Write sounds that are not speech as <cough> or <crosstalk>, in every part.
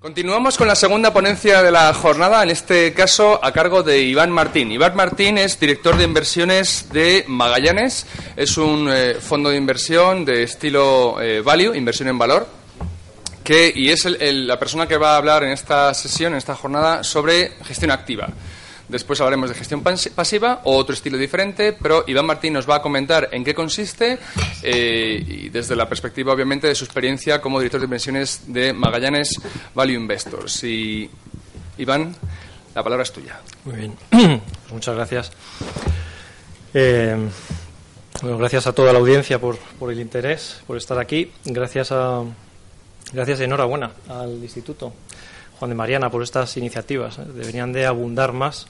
Continuamos con la segunda ponencia de la jornada, en este caso a cargo de Iván Martín. Iván Martín es director de inversiones de Magallanes, es un eh, fondo de inversión de estilo eh, value, inversión en valor, que, y es la persona que va a hablar en esta sesión, en esta jornada, sobre gestión activa. Después hablaremos de gestión pasiva o otro estilo diferente, pero Iván Martín nos va a comentar en qué consiste eh, y desde la perspectiva, obviamente, de su experiencia como director de inversiones de Magallanes Value Investors. Y Iván, la palabra es tuya. Muy bien, <clears throat> muchas gracias. Eh, gracias a toda la audiencia por, por, el interés, por estar aquí. Gracias a, gracias enhorabuena al Instituto Juan de Mariana por estas iniciativas. ¿eh? Deberían de abundar más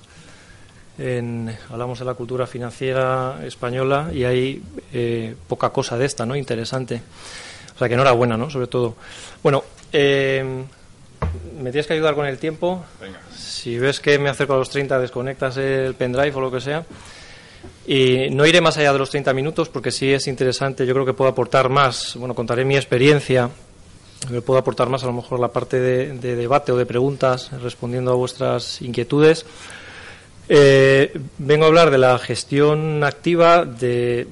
hablamos de la cultura financiera española y hay eh, poca cosa de esta, ¿no? Interesante. O sea que enhorabuena, ¿no? Sobre todo. Bueno, eh, me tienes que ayudar con el tiempo. Si ves que me acerco a los 30, desconectas el pendrive o lo que sea. Y no iré más allá de los 30 minutos porque sí es interesante. Yo creo que puedo aportar más. Bueno, contaré mi experiencia. Puedo aportar más a lo mejor la parte de debate o de preguntas respondiendo a vuestras inquietudes. Eh, vengo a hablar de la gestión activa, de,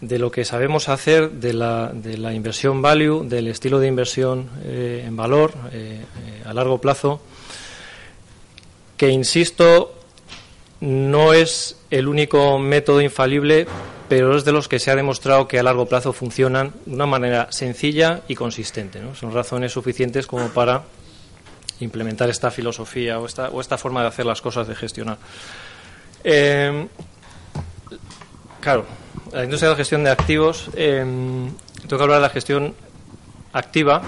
lo que sabemos hacer, de la, de la, inversión value, del estilo de inversión eh, en valor eh, a largo plazo, que, insisto, no es el único método infalible, pero es de los que se ha demostrado que a largo plazo funcionan de una manera sencilla y consistente. Son razones suficientes como para implementar esta filosofía o esta, o esta forma de hacer las cosas, de gestionar. Eh, claro, la industria de la gestión de activos, eh, tengo que hablar de la gestión activa.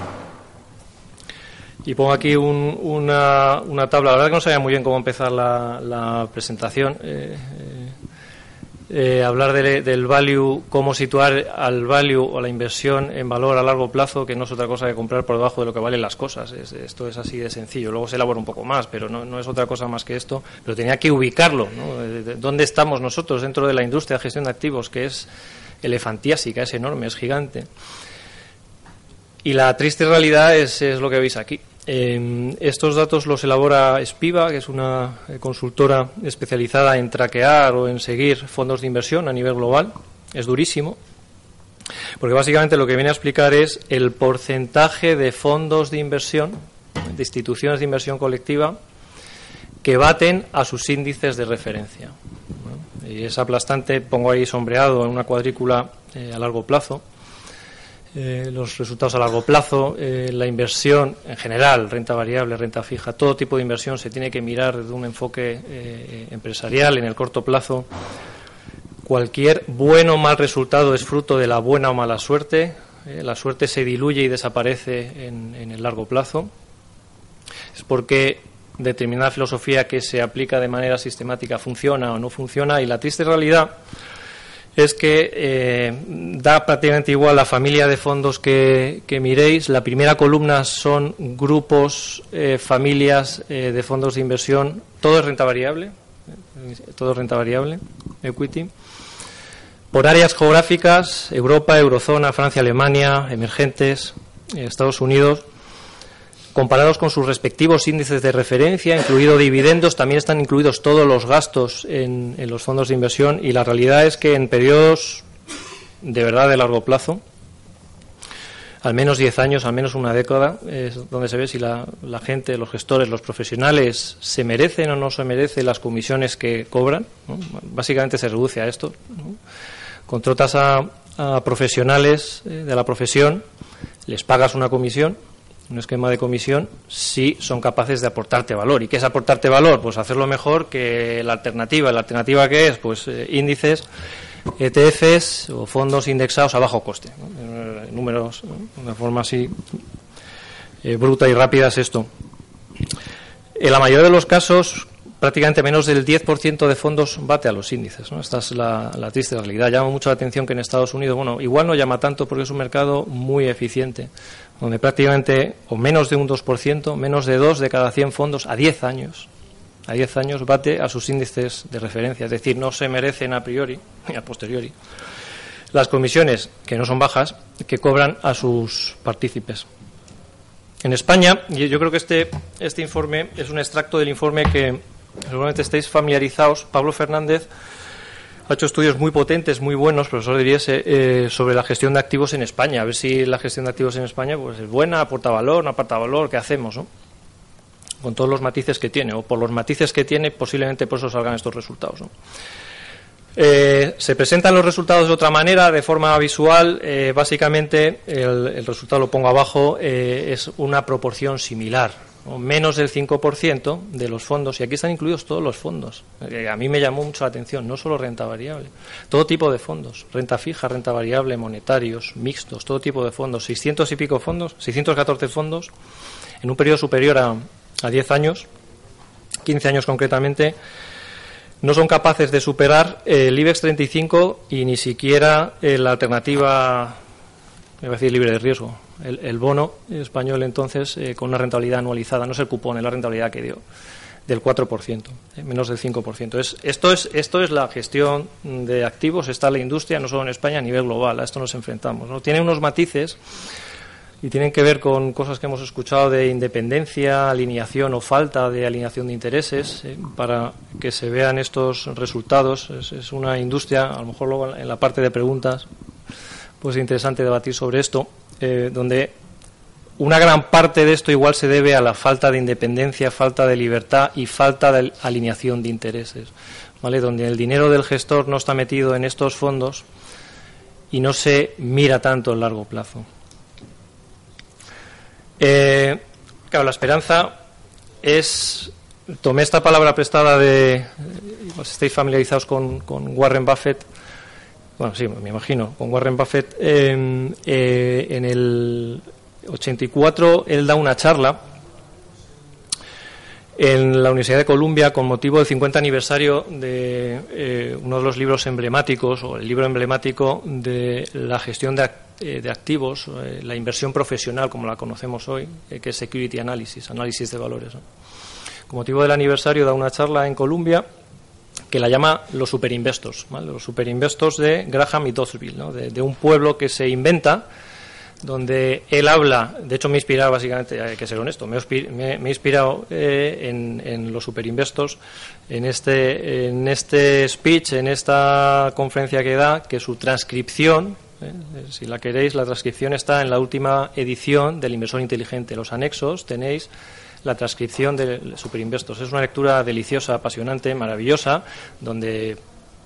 Y pongo aquí una, una, tabla. La verdad que no sabía muy bien cómo empezar la, presentación. Eh, eh, hablar del value, cómo situar al value o la inversión en valor a largo plazo, que no es otra cosa que comprar por debajo de lo que valen las cosas. esto es así de sencillo. Luego se elabora un poco más, pero no, es otra cosa más que esto. Pero tenía que ubicarlo. ¿no? ¿Dónde estamos nosotros dentro de la industria de gestión de activos, que es elefantiásica, es enorme, es gigante? Y la triste realidad es lo que veis aquí. Em, estos datos los elabora Spiva, que es una eh, consultora especializada en traquear o en seguir fondos de inversión a nivel global. Es durísimo, porque básicamente lo que viene a explicar es el porcentaje de fondos de inversión, de instituciones de inversión colectiva, que baten a sus índices de referencia. Y es aplastante, pongo ahí sombreado en una cuadrícula eh, a largo plazo eh, los resultados a largo plazo, eh, la inversión en general, renta variable, renta fija, todo tipo de inversión se tiene que mirar desde un enfoque eh, empresarial en el corto plazo. Cualquier bueno o mal resultado es fruto de la buena o mala suerte. la suerte se diluye y desaparece en el largo plazo. Es porque determinada filosofía que se aplica de manera sistemática funciona o no funciona y la triste realidad es que eh, da prácticamente igual la familia de fondos que, miréis. La primera columna son grupos, eh, familias eh, de fondos de inversión. Todo es renta variable. Todo es renta variable, equity. Por áreas geográficas, Europa, Eurozona, Francia, Alemania, emergentes, Estados Unidos comparados con sus respectivos índices de referencia, incluido dividendos, también están incluidos todos los gastos en, los fondos de inversión y la realidad es que en periodos de verdad de largo plazo, al menos 10 años, al menos una década, es donde se ve si la, gente, los gestores, los profesionales se merecen o no se merecen las comisiones que cobran. Básicamente se reduce a esto. Contratas a, profesionales eh, de la profesión, les pagas una comisión un esquema de comisión si son capaces de aportarte valor. ¿Y qué es aportarte valor? Pues hacerlo mejor que la alternativa. ¿La alternativa qué es? Pues eh, índices, ETFs o fondos indexados a bajo coste. Eh, números, de una forma así eh, bruta y rápida es esto. En la mayoría de los casos, prácticamente menos del 10% de fondos bate a los índices. Esta es la, la, triste realidad. Llama mucho la atención que en Estados Unidos, bueno, igual no llama tanto porque es un mercado muy eficiente donde prácticamente, o menos de un 2%, menos de 2 de cada 100 fondos a 10 años, a 10 años bate a sus índices de referencia, es decir, no se merecen a priori y a posteriori las comisiones, que no son bajas, que cobran a sus partícipes. En España, y yo creo que este, este informe es un extracto del informe que seguramente estáis familiarizados, Pablo Fernández ha hecho estudios muy potentes, muy buenos, profesor de eh, sobre la gestión de activos en España. A ver si la gestión de activos en España pues, es buena, aporta valor, no aporta valor, ¿qué hacemos? Con todos los matices que tiene, o por los matices que tiene, posiblemente por eso salgan estos resultados. Eh, se presentan los resultados de otra manera, de forma visual. Eh, básicamente, el, resultado lo pongo abajo, es una proporción similar o menos del 5% de los fondos, y aquí están incluidos todos los fondos. Eh, a mí me llamó mucho la atención, no solo renta variable, todo tipo de fondos, renta fija, renta variable, monetarios, mixtos, todo tipo de fondos, 600 y pico fondos, 614 fondos, en un periodo superior a, a 10 años, 15 años concretamente, no son capaces de superar el IBEX 35 y ni siquiera eh, la alternativa, me a decir libre de riesgo, el, bono español entonces eh, con una rentabilidad anualizada, no es el cupón, es la rentabilidad que dio, del 4%, eh, menos del 5%. Es, esto, es, esto es la gestión de activos, está la industria, no solo en España, a nivel global, a esto nos enfrentamos. ¿no? Tiene unos matices y tienen que ver con cosas que hemos escuchado de independencia, alineación o falta de alineación de intereses eh, para que se vean estos resultados. Es, es, una industria, a lo mejor luego en la parte de preguntas, pues es interesante debatir sobre esto. Eh, donde una gran parte de esto igual se debe a la falta de independencia, falta de libertad y falta de alineación de intereses, ¿vale? Donde el dinero del gestor no está metido en estos fondos y no se mira tanto en largo plazo. Eh, claro, la esperanza es. Tomé esta palabra prestada de. Pues estáis familiarizados con Warren Buffett bueno, sí, me imagino, con Warren Buffett, em, eh, en el 84 él da una charla en la Universidad de Columbia con motivo del 50 aniversario de eh, uno de los libros emblemáticos o el libro emblemático de la gestión de, eh, activos, la inversión profesional como la conocemos hoy, que es Security Analysis, análisis de valores. Con motivo del aniversario da una charla en Columbia que la llama los superinvestos, los superinvestos de Graham y Doddsville, de, un pueblo que se inventa, donde él habla, de hecho me he inspirado básicamente, hay que ser honesto, me, he inspirado eh, en, los superinvestos, en este, en este speech, en esta conferencia que da, que su transcripción, eh, si la queréis, la transcripción está en la última edición del Inversor Inteligente. Los anexos tenéis la transcripción de Superinvestos. Es una lectura deliciosa, apasionante, maravillosa, donde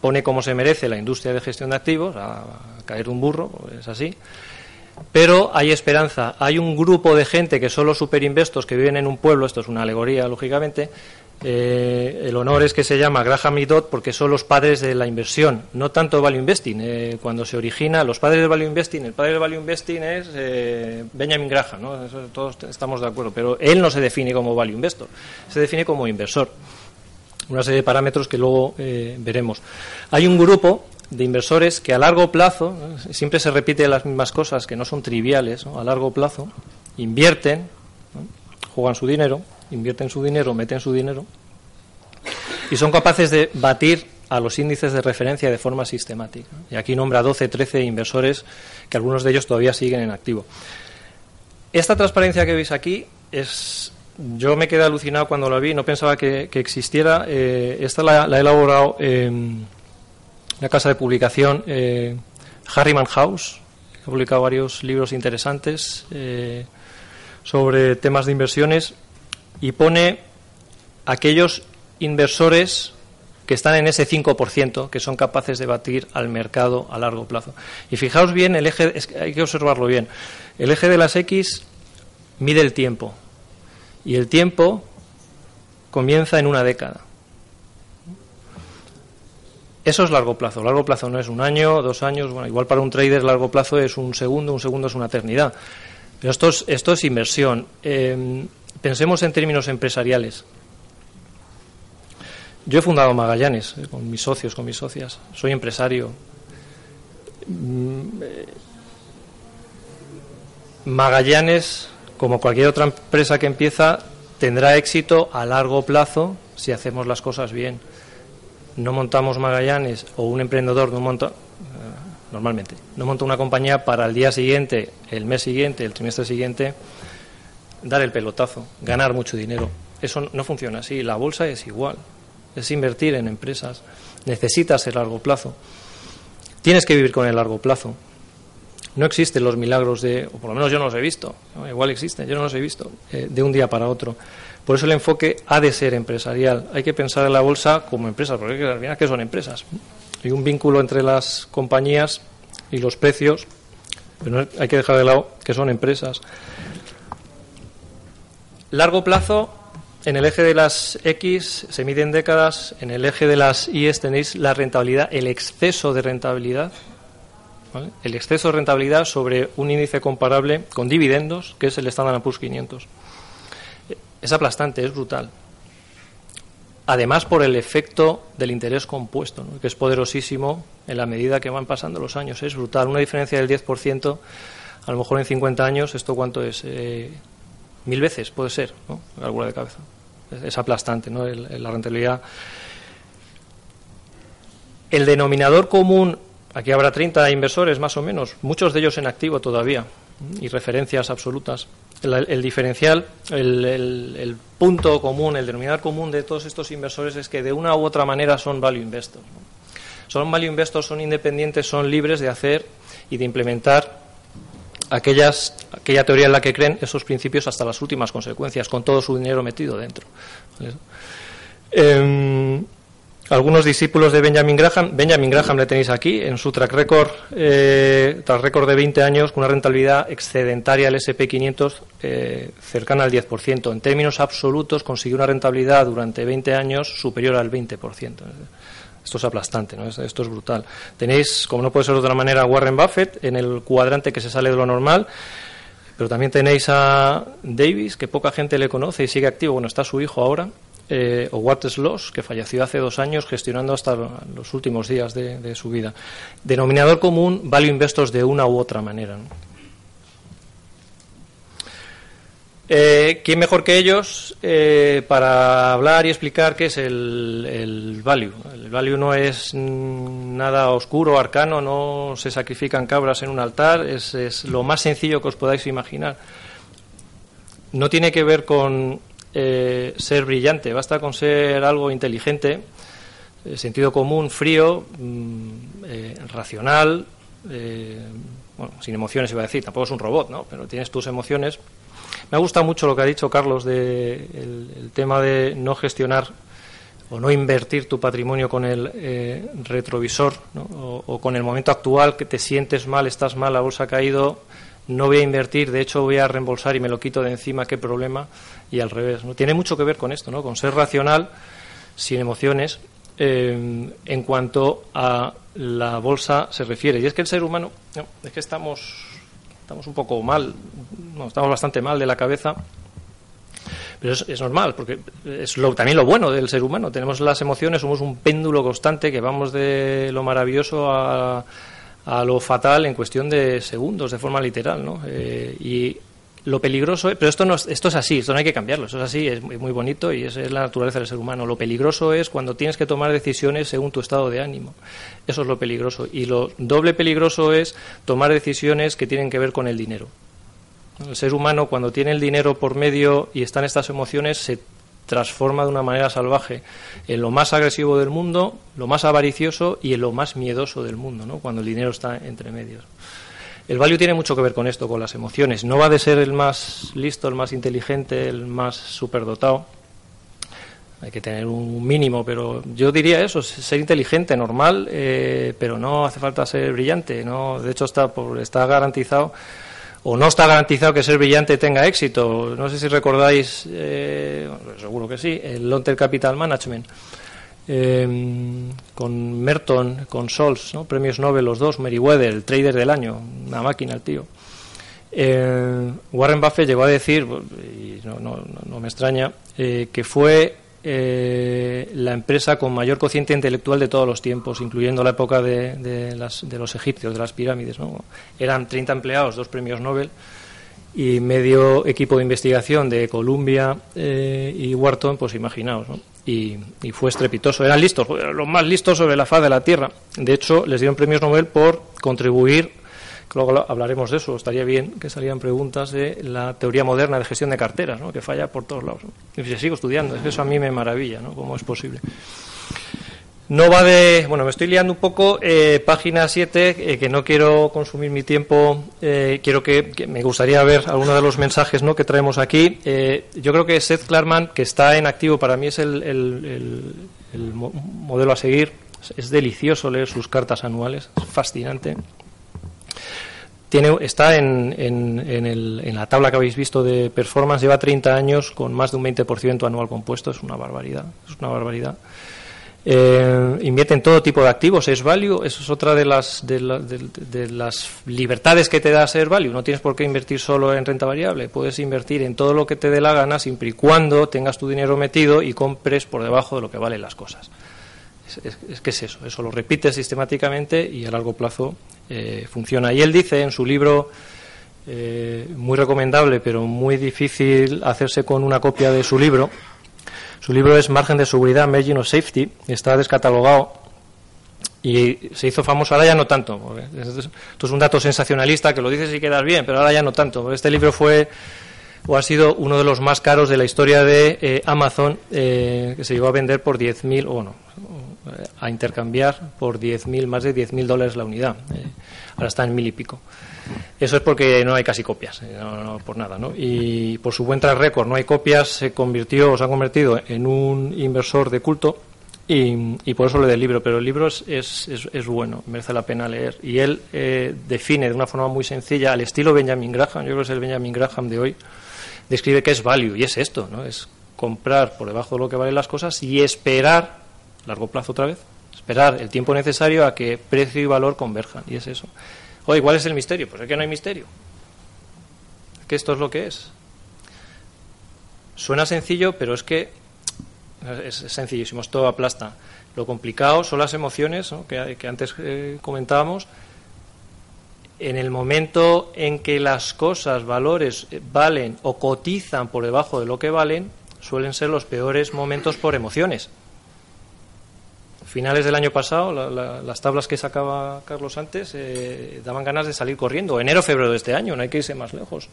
pone como se merece la industria de gestión de activos, a, caer un burro, es así. Pero hay esperanza. Hay un grupo de gente que son los superinvestos que viven en un pueblo, esto es una alegoría, lógicamente, eh, el honor es que se llama Graham y Dodd porque son los padres de la inversión, no tanto value investing. Eh, cuando se origina, los padres del value investing, el padre del value investing es eh, Benjamin Graham, ¿no? todos estamos de acuerdo, pero él no se define como value investor, se define como inversor. Una serie de parámetros que luego veremos. Hay un grupo de inversores que a largo plazo, siempre se repiten las mismas cosas que no son triviales, a largo plazo, invierten, juegan su dinero, invierten su dinero, meten su dinero y son capaces de batir a los índices de referencia de forma sistemática. Y aquí nombra 12, 13 inversores que algunos de ellos todavía siguen en activo. Esta transparencia que veis aquí es. Yo me quedé alucinado cuando la vi, no pensaba que, existiera. Eh, esta la, ha elaborado en la casa de publicación eh, Harriman House, ha publicado varios libros interesantes eh, sobre temas de inversiones y pone aquellos inversores que están en ese 5%, que son capaces de batir al mercado a largo plazo. Y fijaos bien, el eje, hay que observarlo bien, el eje de las X mide el tiempo y el tiempo comienza en una década. Eso es largo plazo. Largo plazo no es un año, dos años. Bueno, igual para un trader largo plazo es un segundo, un segundo es una eternidad. Pero esto es, esto es inversión. Eh, Pensemos en términos empresariales. Yo he fundado Magallanes eh, con mis socios, con mis socias. Soy empresario. Mm, eh, Magallanes, como cualquier otra empresa que empieza, tendrá éxito a largo plazo si hacemos las cosas bien. No montamos Magallanes o un emprendedor no monta, eh, normalmente, no monta una compañía para el día siguiente, el mes siguiente, el trimestre siguiente dar el pelotazo, ganar mucho dinero. Eso no funciona así. La bolsa es igual. Es invertir en empresas. Necesitas el largo plazo. Tienes que vivir con el largo plazo. No existen los milagros de, o por lo menos yo no los he visto, igual existen, yo no los he visto, eh, de un día para otro. Por eso el enfoque ha de ser empresarial. Hay que pensar en la bolsa como empresa, porque al final, ¿qué son empresas? Hay un vínculo entre las compañías y los precios, pero hay que dejar de lado que son empresas. Largo plazo, en el eje de las X se mide en décadas, en el eje de las Y tenéis la rentabilidad, el exceso de rentabilidad, el exceso de rentabilidad sobre un índice comparable con dividendos, que es el Standard Poor's 500 es aplastante, es brutal. Además, por el efecto del interés compuesto, que es poderosísimo en la medida que van pasando los años. Es brutal. Una diferencia del 10%, a lo mejor en 50 años, ¿esto cuánto es? Eh, mil veces puede ser, ¿no? Alguna de cabeza. Es, aplastante, ¿no? la rentabilidad. El denominador común, aquí habrá 30 inversores más o menos, muchos de ellos en activo todavía, y referencias absolutas el, diferencial, el, punto común, el denominador común de todos estos inversores es que de una u otra manera son value investors. Son value investors, son independientes, son libres de hacer y de implementar aquellas, aquella teoría en la que creen esos principios hasta las últimas consecuencias, con todo su dinero metido dentro. Em, algunos discípulos de Benjamin Graham. Benjamin Graham le tenéis aquí en su track record, eh, track de 20 años con una rentabilidad excedentaria al SP500 eh, cercana al 10%. En términos absolutos consiguió una rentabilidad durante 20 años superior al 20%. Esto es aplastante, ¿no? esto es brutal. Tenéis, como no puede ser de otra manera, Warren Buffett en el cuadrante que se sale de lo normal. Pero también tenéis a Davis, que poca gente le conoce y sigue activo. Bueno, está su hijo ahora, eh, o Watts Loss, que falleció hace dos años gestionando hasta los últimos días de, su vida. Denominador común, value investors de una u otra manera. Eh, ¿Quién mejor que ellos eh, para hablar y explicar qué es el, value? El value no es nada oscuro, arcano, no se sacrifican cabras en un altar, es, es lo más sencillo que os podáis imaginar. No tiene que ver con eh, ser brillante, basta con ser algo inteligente, eh, sentido común, frío, mm, eh, racional, bueno, sin emociones iba a decir, tampoco es un robot, ¿no? Pero tienes tus emociones. Me ha gustado mucho lo que ha dicho Carlos de el, tema de no gestionar o no invertir tu patrimonio con el retrovisor o, o, con el momento actual que te sientes mal, estás mal, la bolsa ha caído, no voy a invertir, de hecho voy a reembolsar y me lo quito de encima, qué problema, y al revés. ¿no? Tiene mucho que ver con esto, ¿no? con ser racional, sin emociones, eh, en cuanto a la bolsa se refiere. Y es que el ser humano, es que estamos, estamos un poco mal, estamos bastante mal de la cabeza. Pero es, es normal, porque es lo, también lo bueno del ser humano. Tenemos las emociones, somos un péndulo constante que vamos de lo maravilloso a, lo fatal en cuestión de segundos, de forma literal, ¿no? Eh, y lo peligroso, pero esto no esto es así, esto no hay que cambiarlo, eso es así, es muy, bonito y esa es la naturaleza del ser humano. Lo peligroso es cuando tienes que tomar decisiones según tu estado de ánimo. Eso es lo peligroso. Y lo doble peligroso es tomar decisiones que tienen que ver con el dinero. El ser humano cuando tiene el dinero por medio y están estas emociones se transforma de una manera salvaje en lo más agresivo del mundo, lo más avaricioso y en lo más miedoso del mundo, ¿no? cuando el dinero está entre medios. El value tiene mucho que ver con esto, con las emociones. No va de ser el más listo, el más inteligente, el más superdotado. Hay que tener un mínimo, pero yo diría eso, ser inteligente, normal, eh, pero no hace falta ser brillante. No, de hecho está, por, está garantizado o no está garantizado que ser brillante tenga éxito. No sé si recordáis, eh, seguro que sí, el Long Capital Management. Eh, con Merton, con Sols, ¿no? premios Nobel los dos, Meriwether, el trader del año, una máquina el tío. Eh, Warren Buffett llegó a decir, y no, no, no me extraña, que fue eh, la empresa con mayor cociente intelectual de todos los tiempos, incluyendo la época de, los egipcios, de las pirámides. Eran 30 empleados, dos premios Nobel y medio equipo de investigación de Columbia eh, y Wharton, pues imaginaos, y, fue estrepitoso. Eran listos, los más listos sobre la faz de la Tierra. De hecho, les dieron premios Nobel por contribuir luego hablaremos de eso. Estaría bien que salieran preguntas de la teoría moderna de gestión de carteras, ¿no? que falla por todos lados. Y si sigo estudiando, es eso a mí me maravilla, ¿no? ¿Cómo es posible? No va de. Bueno, me estoy liando un poco. Eh, página 7, eh, que no quiero consumir mi tiempo. Eh, quiero que, Me gustaría ver algunos de los mensajes ¿no? que traemos aquí. yo creo que Seth Klarman, que está en activo, para mí es el, modelo a seguir. Es delicioso leer sus cartas anuales. Es fascinante. Tiene, está en, en, en, la tabla que habéis visto de performance. Lleva 30 años con más de un 20% anual compuesto. Es una barbaridad. Es una barbaridad. Eh, invierte en todo tipo de activos. Es value, eso es otra de las, de, las libertades que te da ser value. No tienes por qué invertir solo en renta variable. Puedes invertir en todo lo que te dé la gana siempre y cuando tengas tu dinero metido y compres por debajo de lo que valen las cosas. Es, que es eso, eso lo repites sistemáticamente y a largo plazo eh, funciona. Y él dice en su libro, eh, muy recomendable, pero muy difícil hacerse con una copia de su libro, su libro es Margen de Seguridad, Margin of Safety, está descatalogado y se hizo famoso, ahora ya no tanto. Esto es un dato sensacionalista que lo dices y quedas bien, pero ahora ya no tanto. Este libro fue o ha sido uno de los más caros de la historia de eh, Amazon, que se llegó a vender por 10.000, o no, a intercambiar por 10.000, más de 10.000 dólares la unidad. Eh, ahora está en mil y pico. Eso es porque no hay casi copias, eh, no, por nada, ¿no? Y por su buen track record, no hay copias, se convirtió, se ha convertido en un inversor de culto y, por eso le del libro. Pero el libro es, es, es, bueno, merece la pena leer. Y él eh, define de una forma muy sencilla, al estilo Benjamin Graham, yo creo que es el Benjamin Graham de hoy, describe que es value y es esto, ¿no? Es comprar por debajo de lo que valen las cosas y esperar, largo plazo otra vez, esperar el tiempo necesario a que precio y valor converjan. Y es eso. Oye, ¿cuál es el misterio? Pues es que no hay misterio. Es que esto es lo que es. Suena sencillo, pero es que es sencillísimo, es todo aplasta. Lo complicado son las emociones que, antes eh, comentábamos. En el momento en que las cosas, valores, eh, valen o cotizan por debajo de lo que valen, suelen ser los peores momentos por emociones finales del año pasado, las tablas que sacaba Carlos antes eh, daban ganas de salir corriendo. Enero, febrero de este año, no hay que irse más lejos.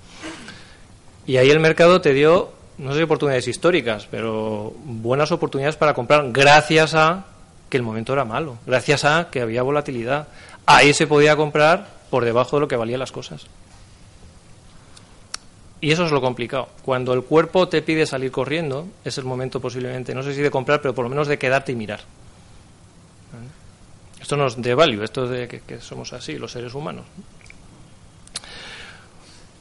Y ahí el mercado te dio, no sé oportunidades históricas, pero buenas oportunidades para comprar gracias a que el momento era malo, gracias a que había volatilidad. Ahí se podía comprar por debajo de lo que valían las cosas. Y eso es lo complicado. Cuando el cuerpo te pide salir corriendo, es el momento posiblemente, no sé si de comprar, pero por lo menos de quedarte y mirar. Esto no es de value, esto es de que, somos así, los seres humanos.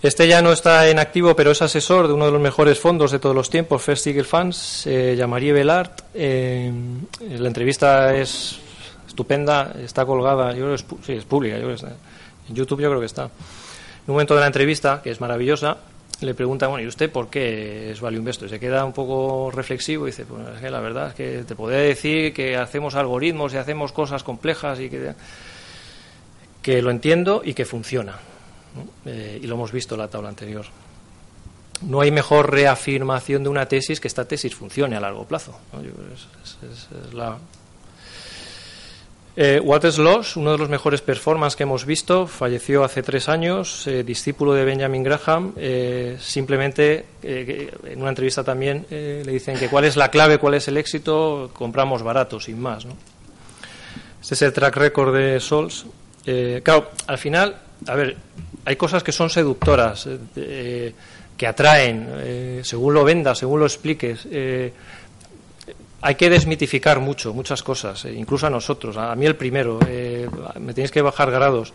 Este ya no está en activo, pero es asesor de uno de los mejores fondos de todos los tiempos, First Eagle Funds, llamaría Belart. Eh, la entrevista es estupenda, está colgada, yo creo que es, sí, es pública, yo creo en YouTube yo creo que está. En un momento de la entrevista, que es maravillosa, le pregunta, bueno, ¿y usted por qué es Value Investor? Se queda un poco reflexivo y dice, pues es que la verdad es que te podría decir que hacemos algoritmos y hacemos cosas complejas y que, que lo entiendo y que funciona. Eh, y lo hemos visto en la tabla anterior. No hay mejor reafirmación de una tesis que esta tesis funcione a largo plazo. es la, eh, Waters Loss, uno de los mejores performances que hemos visto, falleció hace tres años, eh, discípulo de Benjamin Graham. Eh, simplemente, en una entrevista también le dicen que cuál es la clave, cuál es el éxito, compramos barato, sin más. ¿no? Este es el track record de Sols. claro, al final, a ver, hay cosas que son seductoras, que atraen, según lo vendas, según lo expliques hay que desmitificar mucho, muchas cosas, eh, incluso a nosotros, a, mí el primero, eh, me tenéis que bajar grados.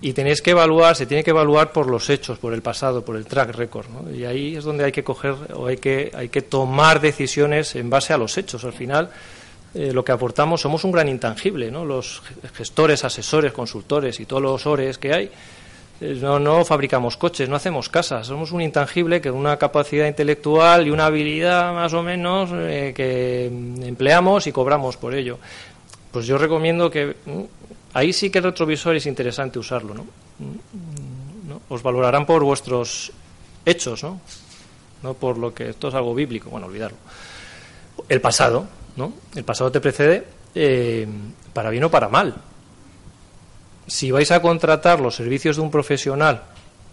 Y tenéis que evaluar, se tiene que evaluar por los hechos, por el pasado, por el track record. Y ahí es donde hay que coger o hay que, hay que tomar decisiones en base a los hechos. Al final, eh, lo que aportamos, somos un gran intangible, ¿no? Los gestores, asesores, consultores y todos los ores que hay no, no fabricamos coches, no hacemos casas, somos un intangible que una capacidad intelectual y una habilidad más o menos eh, que empleamos y cobramos por ello. Pues yo recomiendo que mm, ahí sí que el retrovisor es interesante usarlo, ¿no? Mm, ¿no? Os valorarán por vuestros hechos, ¿no? No por lo que esto es algo bíblico, bueno, olvidarlo. El pasado, ¿no? El pasado te precede eh, para bien o para mal. Si vais a contratar los servicios de un profesional,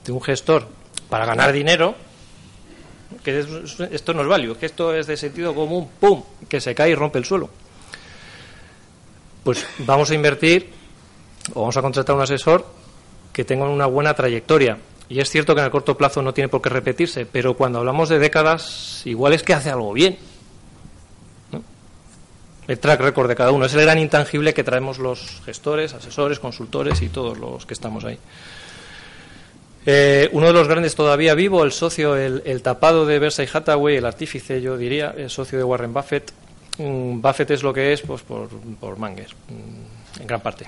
de un gestor, para ganar dinero, que esto no es value, que esto es de sentido común, ¡pum!, que se cae y rompe el suelo. Pues vamos a invertir o vamos a contratar un asesor que tenga una buena trayectoria. Y es cierto que en el corto plazo no tiene por qué repetirse, pero cuando hablamos de décadas, igual es que hace algo bien. El track record de cada uno es el gran intangible que traemos los gestores, asesores, consultores y todos los que estamos ahí. Eh, uno de los grandes todavía vivo, el socio, el, tapado de Versailles Hathaway, el artífice, yo diría, el socio de Warren Buffett. Mm, Buffett es lo que es pues por, por mm, en gran parte.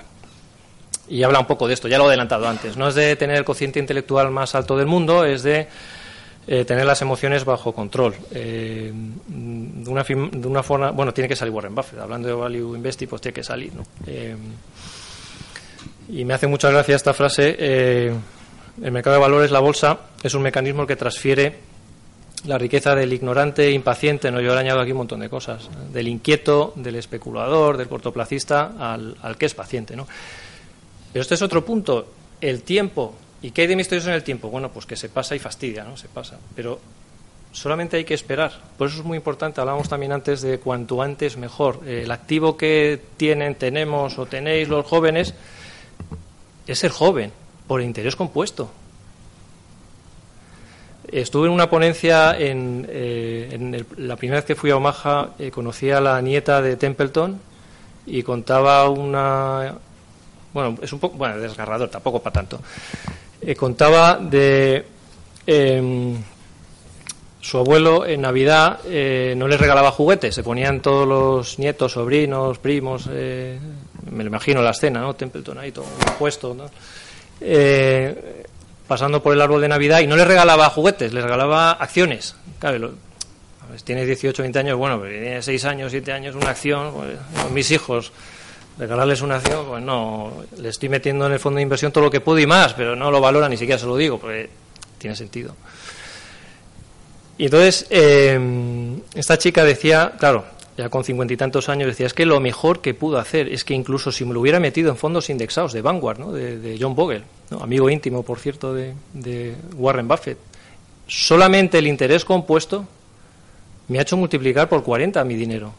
Y habla un poco de esto, ya lo he adelantado antes. No es de tener el cociente intelectual más alto del mundo, es de eh, tener las emociones bajo control. Eh, de, una, de una forma, bueno, tiene que salir Warren Buffett. Hablando de Value Investing, pues tiene que salir. ¿no? y me hace mucha gracia esta frase el mercado de valores, la bolsa, es un mecanismo que transfiere la riqueza del ignorante impaciente, no yo le añado aquí un montón de cosas, del inquieto, del especulador, del cortoplacista, al, que es paciente. ¿no? Pero este es otro punto, el tiempo. ¿Y qué hay de misterios en el tiempo? Bueno, pues que se pasa y fastidia, ¿no? Se pasa. Pero solamente hay que esperar. Por eso es muy importante, hablábamos también antes de cuanto antes mejor. El activo que tienen, tenemos o tenéis los jóvenes es ser joven por interés compuesto. Estuve en una ponencia en, eh, la primera vez que fui a Omaha, eh, conocí a la nieta de Templeton y contaba una. Bueno, es un poco. Bueno, desgarrador, tampoco para tanto. Eh, contaba de. Su abuelo en Navidad no les regalaba juguetes, se ponían todos los nietos, sobrinos, primos, me lo imagino la escena, ¿no? Templeton ahí todo puesto. Eh, pasando por el árbol de Navidad y no les regalaba juguetes, les regalaba acciones. Claro, tiene 18, 20 años, bueno, pero tiene 6 años, 7 años, una acción, pues, mis hijos, regalarles una acción, pues no, le estoy metiendo en el fondo de inversión todo lo que puedo y más, pero no lo valora, ni siquiera se lo digo, porque tiene sentido. Y entonces, eh, esta chica decía, claro, ya con cincuenta y tantos años, decía, es que lo mejor que pudo hacer es que incluso si me lo hubiera metido en fondos indexados de Vanguard, ¿no? de, John Bogle, amigo íntimo, por cierto, de, Warren Buffett, solamente el interés compuesto me ha hecho multiplicar por 40 mi dinero,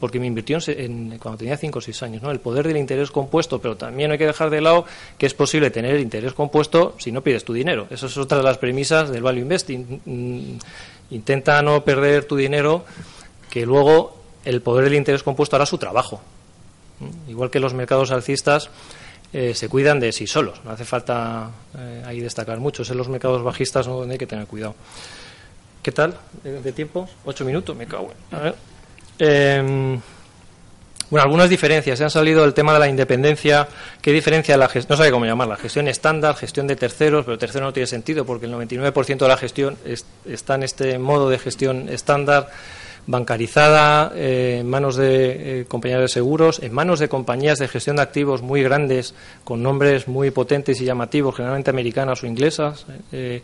porque me invirtió en, cuando tenía 5 o 6 años. ¿no? El poder del interés compuesto, pero también hay que dejar de lado que es posible tener el interés compuesto si no pides tu dinero. Esa es otra de las premisas del value investing. Mm, intenta no perder tu dinero que luego el poder del interés compuesto hará su trabajo. Igual que los mercados alcistas eh, se cuidan de sí solos, no hace falta eh, ahí destacar mucho. En los mercados bajistas donde hay que tener cuidado. ¿Qué tal de, tiempo? Ocho minutos, me cago en. A ver. Em, bueno, algunas diferencias. Se han salido el tema de la independencia. ¿Qué diferencia la gestión? No sabe cómo llamarla. Gestión estándar, gestión de terceros, pero tercero no tiene sentido porque el 99% de la gestión está en este modo de gestión estándar bancarizada, eh, en manos de eh, compañías de seguros, en manos de compañías de gestión de activos muy grandes, con nombres muy potentes y llamativos, generalmente americanas o inglesas. Eh,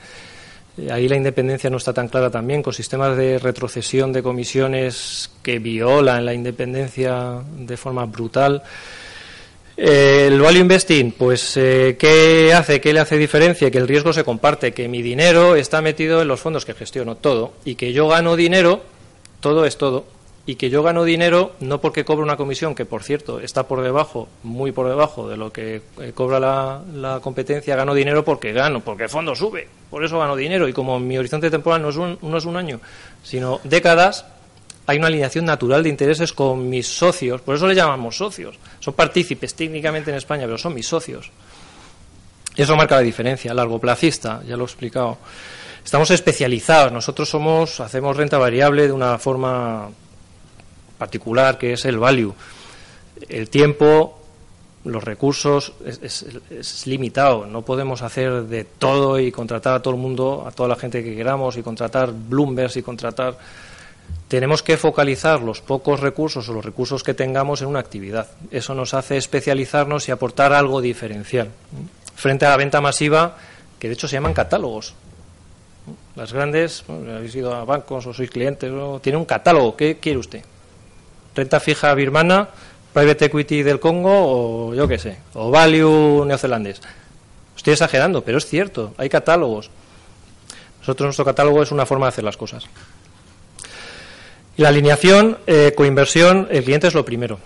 ahí la independencia no está tan clara también, con sistemas de retrocesión de comisiones que violan la independencia de forma brutal. el value investing, pues, ¿qué hace? ¿Qué le hace diferencia? Que el riesgo se comparte, que mi dinero está metido en los fondos que gestiono todo y que yo gano dinero todo es todo. Y que yo gano dinero no porque cobro una comisión, que por cierto está por debajo, muy por debajo de lo que eh, cobra la, competencia, gano dinero porque gano, porque el fondo sube, por eso gano dinero. Y como mi horizonte temporal no es un, no es un año, sino décadas, hay una alineación natural de intereses con mis socios, por eso le llamamos socios. Son partícipes técnicamente en España, pero son mis socios. Eso marca la diferencia. Largo placista, ya lo he explicado. Estamos especializados. Nosotros somos, hacemos renta variable de una forma particular, que es el value. El tiempo, los recursos es, limitado. No podemos hacer de todo y contratar a todo el mundo, a toda la gente que queramos y contratar Bloomberg y contratar. Tenemos que focalizar los pocos recursos o los recursos que tengamos en una actividad. Eso nos hace especializarnos y aportar algo diferencial. Frente a la venta masiva, que de hecho se llaman catálogos. Las grandes, habéis ido a bancos o sois clientes, tiene un catálogo. ¿Qué quiere usted? Renta fija birmana, private equity del Congo o yo qué sé, o value neozelandés. Estoy exagerando, pero es cierto, hay catálogos. Nosotros nuestro catálogo es una forma de hacer las cosas. Y la alineación, eh, coinversión, el cliente es lo primero.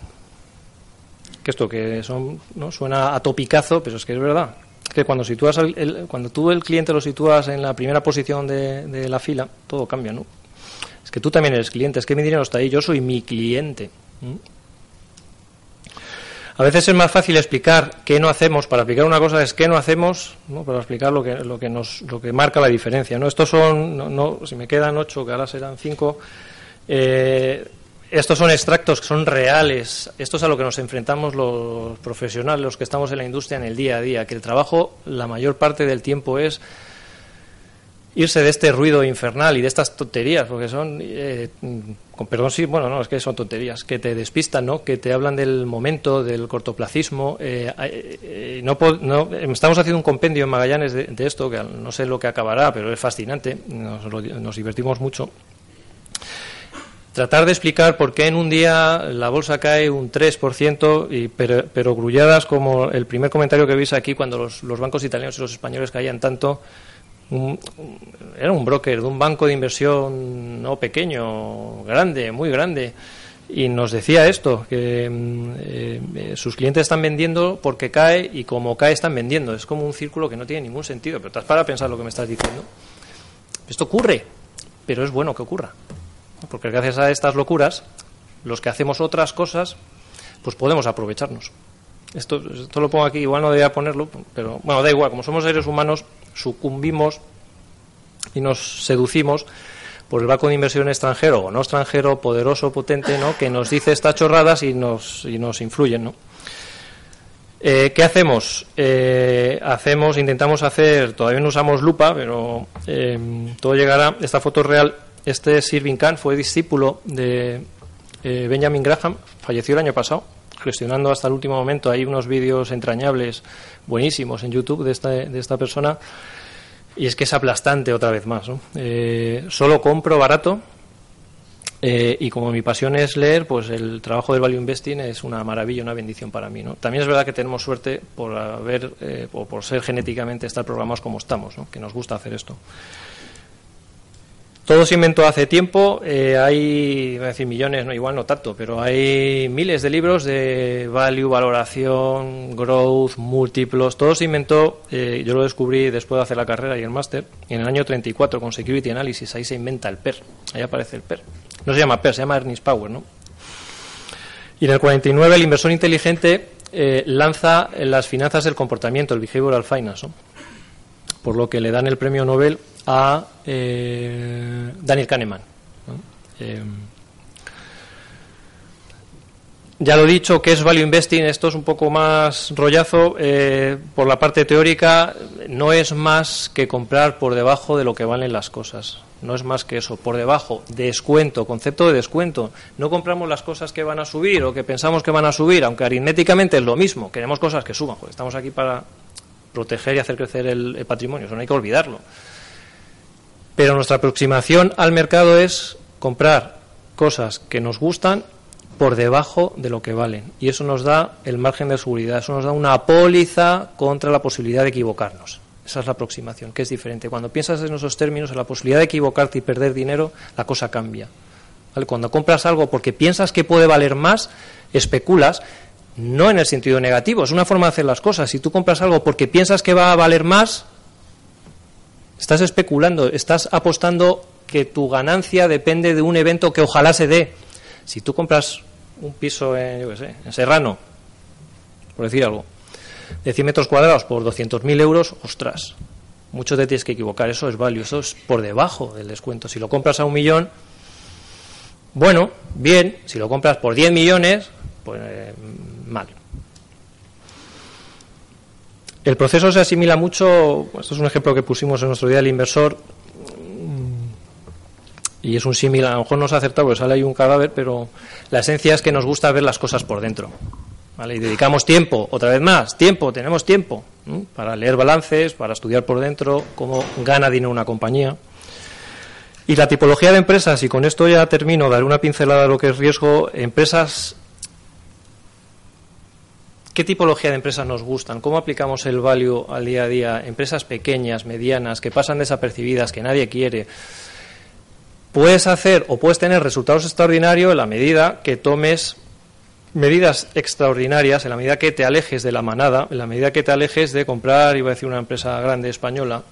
Que esto que son, ¿no? suena a topicazo, pero es que es verdad. Que cuando sitúas el, cuando tú el cliente lo sitúas en la primera posición de, la fila, todo cambia, ¿no? Es que tú también eres cliente, es que mi dinero está ahí, yo soy mi cliente. A veces es más fácil explicar qué no hacemos. Para explicar una cosa es qué no hacemos, para explicar lo que, lo que, nos, lo que marca la diferencia. ¿no? Estos son, no, si me quedan ocho, que ahora serán cinco, eh, estos son extractos que son reales. Esto es a lo que nos enfrentamos los profesionales, los que estamos en la industria en el día a día, que el trabajo la mayor parte del tiempo es irse de este ruido infernal y de estas tonterías, porque son, eh, perdón, sí, bueno, no, es que son tonterías, que te despistan, ¿no? que te hablan del momento, del cortoplacismo. Eh, eh, no, estamos haciendo un compendio en Magallanes de, esto, que no sé lo que acabará, pero es fascinante, nos, nos divertimos mucho. Tratar de explicar por qué en un día la bolsa cae un 3%, y, pero, pero grulladas como el primer comentario que veis aquí cuando los bancos italianos y los españoles caían tanto, era un broker de un banco de inversión no pequeño, grande, muy grande, y nos decía esto, que mm, eh, sus clientes están vendiendo porque cae y como cae están vendiendo. Es como un círculo que no tiene ningún sentido, pero estás para pensar lo que me estás diciendo. Esto ocurre, pero es bueno que ocurra, porque gracias a estas locuras, los que hacemos otras cosas, pues podemos aprovecharnos. Esto, esto lo pongo aquí, igual no debería ponerlo, pero bueno, da igual, como somos seres humanos, sucumbimos y nos seducimos por el banco de inversión extranjero o no extranjero, poderoso, potente, ¿no? que nos dice estas chorradas y nos, y nos influyen. ¿no? Eh, ¿Qué hacemos? Eh, hacemos, intentamos hacer, todavía no usamos lupa, pero eh, todo llegará. Esta foto es real. Este Sirvin Khan fue discípulo de Benjamin Graham, falleció el año pasado, gestionando hasta el último momento. Hay unos vídeos entrañables, buenísimos en YouTube de esta, de esta persona. Y es que es aplastante otra vez más. Eh, solo compro barato eh, y como mi pasión es leer, pues el trabajo del Value Investing es una maravilla, una bendición para mí. ¿no? También es verdad que tenemos suerte por haber eh, o por ser genéticamente estar programados como estamos, ¿no? que nos gusta hacer esto. Todo se inventó hace tiempo, eh, hay, voy a decir millones, no, igual no tanto, pero hay miles de libros de value, valoración, growth, múltiplos, todo se inventó, eh, yo lo descubrí después de hacer la carrera y el máster, en el año 34 con Security Analysis, ahí se inventa el PER, ahí aparece el PER. No se llama PER, se llama Ernest Power, ¿no? Y en el 49 el inversor inteligente eh, lanza las finanzas del comportamiento, el behavioral finance, ¿no? por lo que le dan el premio Nobel a eh, Daniel Kahneman. Eh, ya lo he dicho, que es value investing? Esto es un poco más rollazo. Eh, por la parte teórica, no es más que comprar por debajo de lo que valen las cosas. No es más que eso, por debajo, descuento, concepto de descuento. No compramos las cosas que van a subir o que pensamos que van a subir, aunque aritméticamente es lo mismo. Queremos cosas que suban, estamos aquí para proteger y hacer crecer el, patrimonio, eso no hay que olvidarlo. Pero nuestra aproximación al mercado es comprar cosas que nos gustan por debajo de lo que valen. Y eso nos da el margen de seguridad, eso nos da una póliza contra la posibilidad de equivocarnos. Esa es la aproximación, que es diferente. Cuando piensas en esos términos, en la posibilidad de equivocarte y perder dinero, la cosa cambia. Cuando compras algo porque piensas que puede valer más, especulas no en el sentido negativo, es una forma de hacer las cosas. Si tú compras algo porque piensas que va a valer más, estás especulando, estás apostando que tu ganancia depende de un evento que ojalá se dé. Si tú compras un piso en, yo sé, en Serrano, por decir algo, de 100 metros cuadrados por 200.000 euros, ostras, mucho te tienes que equivocar, eso es value, eso es por debajo del descuento. Si lo compras a un millón, bueno, bien, si lo compras por 10 millones, pues eh, mal. El proceso se asimila mucho, esto es un ejemplo que pusimos en nuestro día del inversor, y es un símil, a lo mejor no se ha acertado porque sale ahí un cadáver, pero la esencia es que nos gusta ver las cosas por dentro. ¿vale? Y dedicamos tiempo, otra vez más, tiempo, tenemos tiempo para leer balances, para estudiar por dentro cómo gana dinero una compañía. Y la tipología de empresas, y con esto ya termino, daré una pincelada de lo que es riesgo, empresas ¿Qué tipología de empresas nos gustan? ¿Cómo aplicamos el value al día a día? Empresas pequeñas, medianas, que pasan desapercibidas, que nadie quiere. Puedes hacer o puedes tener resultados extraordinarios en la medida que tomes medidas extraordinarias, en la medida que te alejes de la manada, en la medida que te alejes de comprar, iba a decir una empresa grande española,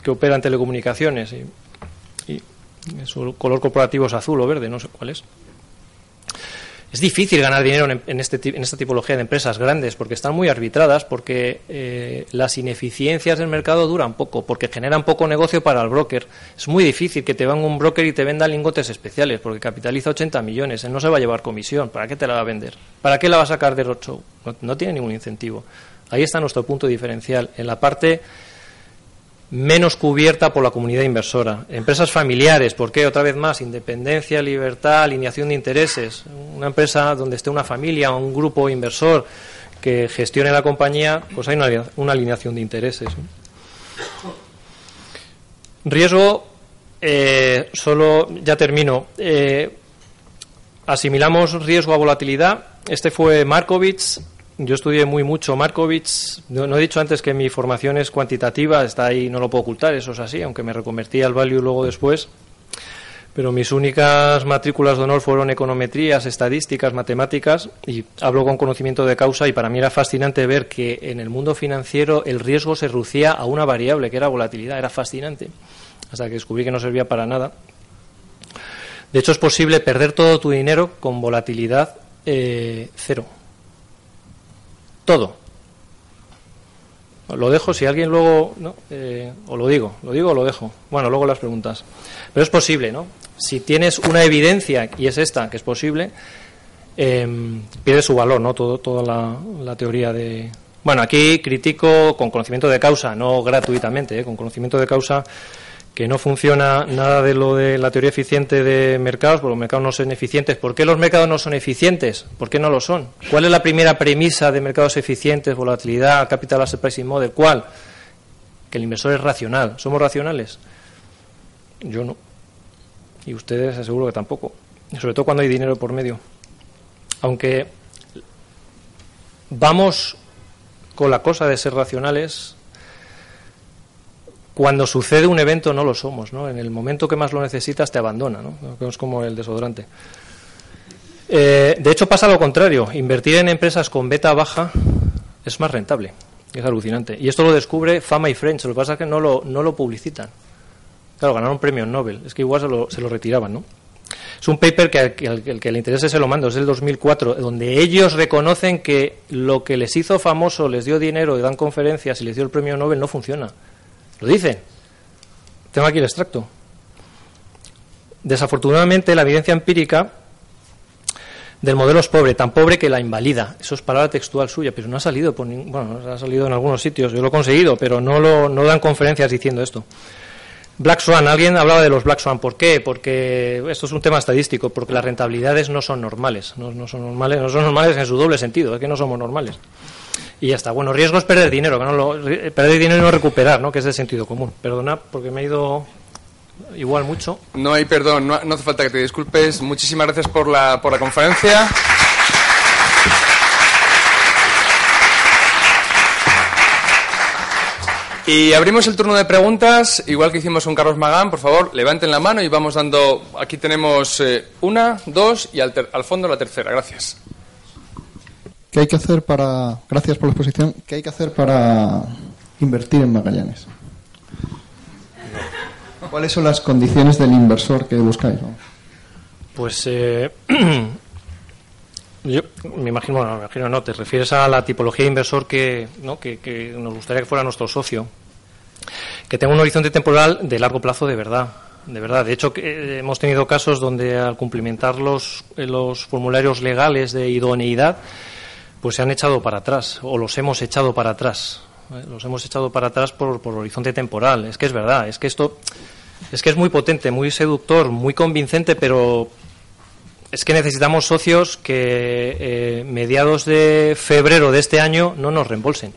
que opera en telecomunicaciones y, y su color corporativo es azul o verde, no sé cuál es es difícil ganar dinero en, este, en esta tipología de empresas grandes porque están muy arbitradas, porque eh, las ineficiencias del mercado duran poco, porque generan poco negocio para el broker. Es muy difícil que te venga un broker y te venda lingotes especiales porque capitaliza 80 millones. Él no se va a llevar comisión. ¿Para qué te la va a vender? ¿Para qué la va a sacar de roadshow? no tiene ningún incentivo. Ahí está nuestro punto diferencial. En la parte menos cubierta por la comunidad inversora. Empresas familiares, ¿por qué? Otra vez más, independencia, libertad, alineación de intereses. Una empresa donde esté una familia o un grupo inversor que gestione la compañía, pues hay una, alineación de intereses. Riesgo, eh, solo, ya termino. Eh, asimilamos riesgo a volatilidad. Este fue Markovits, yo estudié muy mucho Markovits. No, he dicho antes que mi formación es cuantitativa, está ahí, no lo puedo ocultar, eso es así, aunque me reconvertí al value luego después. Pero mis únicas matrículas de honor fueron econometrías, estadísticas, matemáticas, y hablo con conocimiento de causa, y para mí era fascinante ver que en el mundo financiero el riesgo se reducía a una variable, que era volatilidad, era fascinante, hasta que descubrí que no servía para nada. De hecho, es posible perder todo tu dinero con volatilidad eh, cero todo. Lo dejo si alguien luego, ¿no? Eh, o lo digo, lo digo o lo dejo. Bueno, luego las preguntas. Pero es posible, ¿no? Si tienes una evidencia, y es esta, que es posible, eh, pierde su valor, ¿no? Todo, toda la, teoría de... Bueno, aquí critico con conocimiento de causa, no gratuitamente, ¿eh? con conocimiento de causa que no funciona nada de lo de la teoría eficiente de mercados, porque los mercados no son eficientes. ¿Por qué los mercados no son eficientes? ¿Por qué no lo son? ¿Cuál es la primera premisa de mercados eficientes, volatilidad, capital asset pricing model? ¿Cuál? Que el inversor es racional. ¿Somos racionales? Yo no. Y ustedes aseguro que tampoco. sobre todo cuando hay dinero por medio. Aunque vamos con la cosa de ser racionales, cuando sucede un evento no lo somos, ¿no? En el momento que más lo necesitas te abandona, ¿no? Es como el desodorante. Eh, de hecho pasa lo contrario, invertir en empresas con beta baja es más rentable, es alucinante. Y esto lo descubre Fama y Friends, lo que pasa es que no lo, no lo publicitan. Claro, ganaron premio Nobel, es que igual se lo, se lo retiraban, ¿no? Es un paper que, el que le interese se lo mando, es del 2004, donde ellos reconocen que lo que les hizo famoso, les dio dinero y dan conferencias y les dio el premio Nobel no funciona. Lo dicen. Tengo aquí el extracto. Desafortunadamente, la evidencia empírica del modelo es pobre, tan pobre que la invalida. Eso es palabra textual suya, pero no ha salido por bueno, ha salido en algunos sitios. Yo lo he conseguido, pero no lo no dan conferencias diciendo esto. Black Swan, alguien hablaba de los Black Swan. ¿Por qué? Porque esto es un tema estadístico, porque las rentabilidades no son normales, no, no son normales, no son normales en su doble sentido, es que no somos normales y ya está. Bueno, riesgo es perder dinero, que no lo, perder dinero y no recuperar, ¿no? Que es de sentido común. Perdona, porque me he ido igual mucho. No hay perdón, no, hace falta que te disculpes. Muchísimas gracias por la, por la conferencia. Y abrimos el turno de preguntas, igual que hicimos con Carlos Magán. Por favor, levanten la mano y vamos dando. Aquí tenemos eh, una, dos y al, al fondo la tercera. Gracias. ¿Qué hay que hacer para, gracias por la exposición, qué hay que hacer para invertir en Magallanes? ¿Cuáles son las condiciones del inversor que buscáis? Pues eh, <clears throat> yo me imagino, no, me imagino no, te refieres a la tipología de inversor que, ¿no? que, que nos gustaría que fuera nuestro socio, que tenga un horizonte temporal de largo plazo de verdad, de verdad. De hecho, eh, hemos tenido casos donde al cumplimentar los, eh, los formularios legales de idoneidad, pues se han echado para atrás o los hemos echado para atrás. Los hemos echado para atrás por, por horizonte temporal. Es que es verdad, es que esto es que es muy potente, muy seductor, muy convincente, pero es que necesitamos socios que eh, mediados de febrero de este año no nos reembolsen.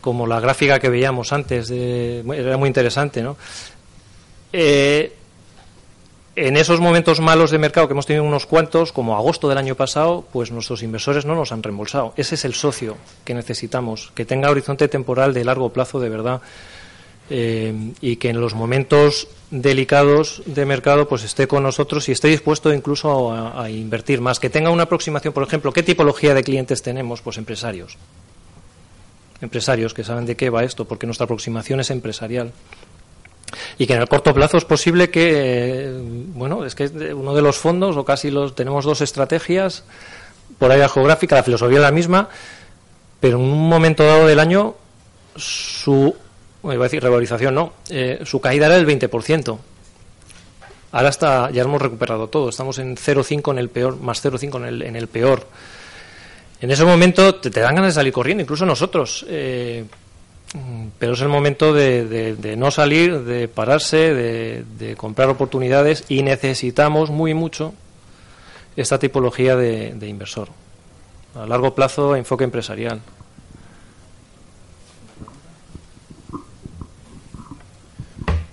Como la gráfica que veíamos antes, de, era muy interesante, ¿no? Eh, en esos momentos malos de mercado, que hemos tenido unos cuantos, como agosto del año pasado, pues nuestros inversores no nos han reembolsado. Ese es el socio que necesitamos, que tenga horizonte temporal de largo plazo de verdad eh, y que en los momentos delicados de mercado pues esté con nosotros y esté dispuesto incluso a, a invertir más. Que tenga una aproximación, por ejemplo, ¿qué tipología de clientes tenemos? Pues empresarios. Empresarios que saben de qué va esto, porque nuestra aproximación es empresarial y que en el corto plazo es posible que, eh, bueno, es que uno de los fondos, o casi los, tenemos dos estrategias por área geográfica, la filosofía es la misma, pero en un momento dado del año su, iba a decir revalorización, no, eh, su caída era del 20%. Ahora está, ya hemos recuperado todo, estamos en 0,5 en el peor, más 0,5 en el, en el peor. En ese momento te, dan ganas de salir corriendo, incluso nosotros. Eh, pero es el momento de, no salir, de pararse, de, de, comprar oportunidades y necesitamos muy mucho esta tipología de, inversor. A largo plazo, enfoque empresarial.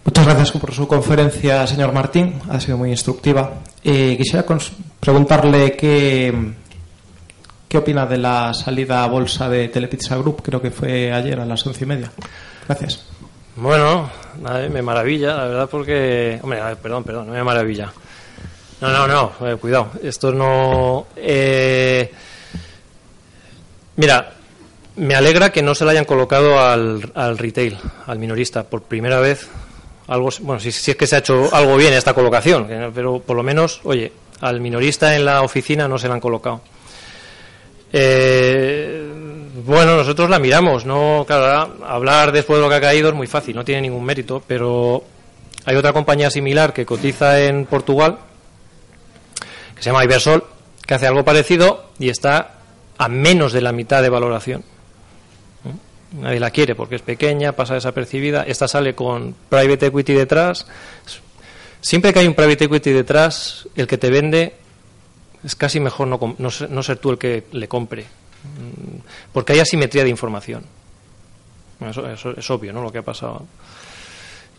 Muchas gracias por su conferencia, señor Martín. Ha sido muy instructiva. Eh, quisiera preguntarle qué, ¿Qué opina de la salida a bolsa de Telepizza Group? Creo que fue ayer a las once y media. Gracias. Bueno, me maravilla, la verdad, porque. Hombre, perdón, perdón, no me maravilla. No, no, no, eh, cuidado. Esto no. Eh, mira, me alegra que no se le hayan colocado al, al retail, al minorista, por primera vez. Algo, bueno, si, si es que se ha hecho algo bien esta colocación, pero por lo menos, oye, al minorista en la oficina no se le han colocado. Eh, bueno, nosotros la miramos, no, claro, hablar después de lo que ha caído es muy fácil, no tiene ningún mérito, pero hay otra compañía similar que cotiza en Portugal, que se llama Ibersol, que hace algo parecido y está a menos de la mitad de valoración. ¿Mm? Nadie la quiere porque es pequeña, pasa desapercibida. Esta sale con private equity detrás. Siempre que hay un private equity detrás, el que te vende es casi mejor no, ser tú el que le compre, mm, porque hay asimetría de información. Eso, eso, es obvio, ¿no? Lo que ha pasado.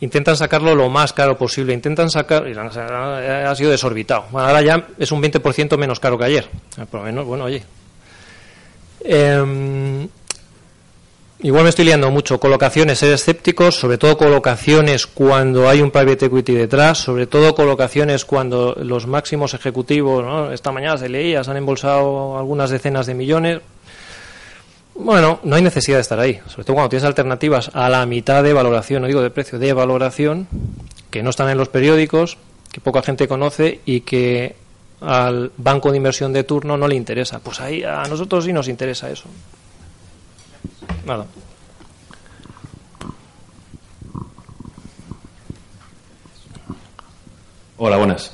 Intentan sacarlo lo más caro posible, intentan sacar. Ha sido desorbitado. ahora ya es un 20% menos caro que ayer. Por lo menos, bueno, oye. Eh, Igual me estoy liando mucho. Colocaciones, ser escépticos, sobre todo colocaciones cuando hay un private equity detrás, sobre todo colocaciones cuando los máximos ejecutivos, esta mañana se leía, se han embolsado algunas decenas de millones. Bueno, no hay necesidad de estar ahí, sobre todo cuando tienes alternativas a la mitad de valoración, no digo de precio, de valoración, que no están en los periódicos, que poca gente conoce y que al banco de inversión de turno no le interesa. Pues ahí a nosotros sí nos interesa eso. Nada. Hola, buenas.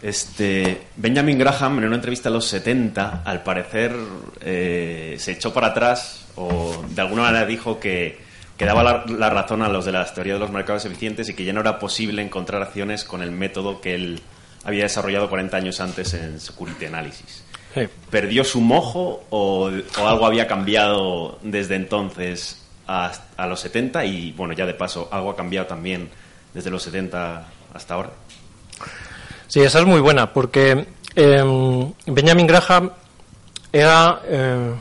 Este, Benjamin Graham, en una entrevista a los 70, al parecer eh, se echó para atrás o de alguna manera dijo que, que daba la, la, razón a los de las teorías de los mercados eficientes y que ya no era posible encontrar acciones con el método que él había desarrollado 40 años antes en Security Analysis. Sí. ¿Perdió su mojo o, o, algo había cambiado desde entonces a, a, los 70? Y bueno, ya de paso, algo ha cambiado también desde los 70 hasta ahora. Sí, esa es muy buena, porque eh, Benjamin Graham era, eh,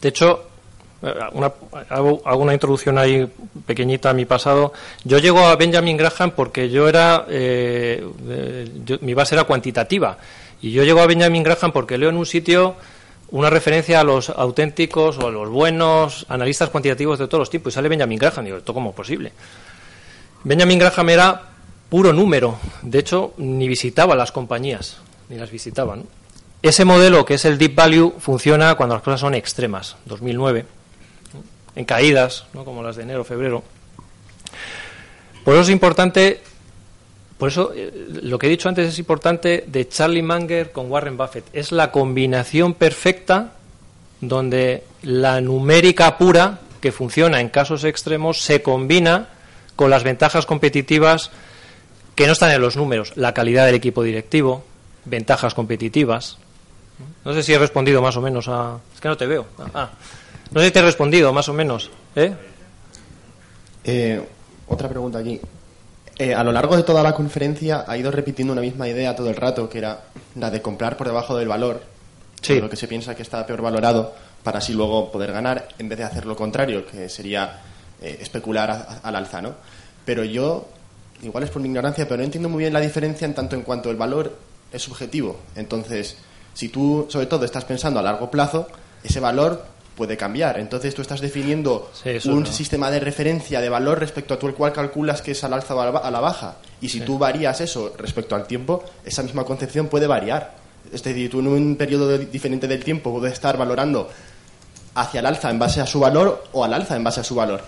de hecho, una, hago, hago, una introducción ahí pequeñita a mi pasado. Yo llego a Benjamin Graham porque yo era, eh, yo, mi base era cuantitativa. Y yo llego a Benjamin Graham porque leo en un sitio una referencia a los auténticos o a los buenos analistas cuantitativos de todos los tipos. Y sale Benjamin Graham. Y digo, ¿esto cómo es posible? Benjamin Graham era puro número. De hecho, ni visitaba las compañías, ni las visitaba. Ese modelo, que es el Deep Value, funciona cuando las cosas son extremas. 2009, en caídas, ¿no? como las de enero, febrero. Por eso es importante por eso, lo que he dicho antes es importante de Charlie Munger con Warren Buffett. Es la combinación perfecta donde la numérica pura, que funciona en casos extremos, se combina con las ventajas competitivas que no están en los números. La calidad del equipo directivo, ventajas competitivas. No sé si he respondido más o menos a... Es que no te veo. Ah, no sé si te he respondido más o menos. ¿eh? Eh, otra pregunta aquí Eh, a lo largo de toda la conferencia ha ido repitiendo una misma idea todo el rato, que era la de comprar por debajo del valor, Sí. lo que se piensa que está peor valorado, para así luego poder ganar, en vez de hacer lo contrario, que sería eh, especular a- a- al alza, ¿no? Pero yo, igual es por mi ignorancia, pero no entiendo muy bien la diferencia en tanto en cuanto el valor es subjetivo. Entonces, si tú, sobre todo, estás pensando a largo plazo, ese valor puede cambiar. Entonces, tú estás definiendo Sí, un sistema de referencia de valor respecto a tú el cual calculas que es al alza o a la baja. Y si tú varías eso respecto al tiempo, esa misma concepción puede variar. Es decir, tú en un periodo de- diferente del tiempo puedes estar valorando hacia el alza en base a su valor o al alza en base a su valor.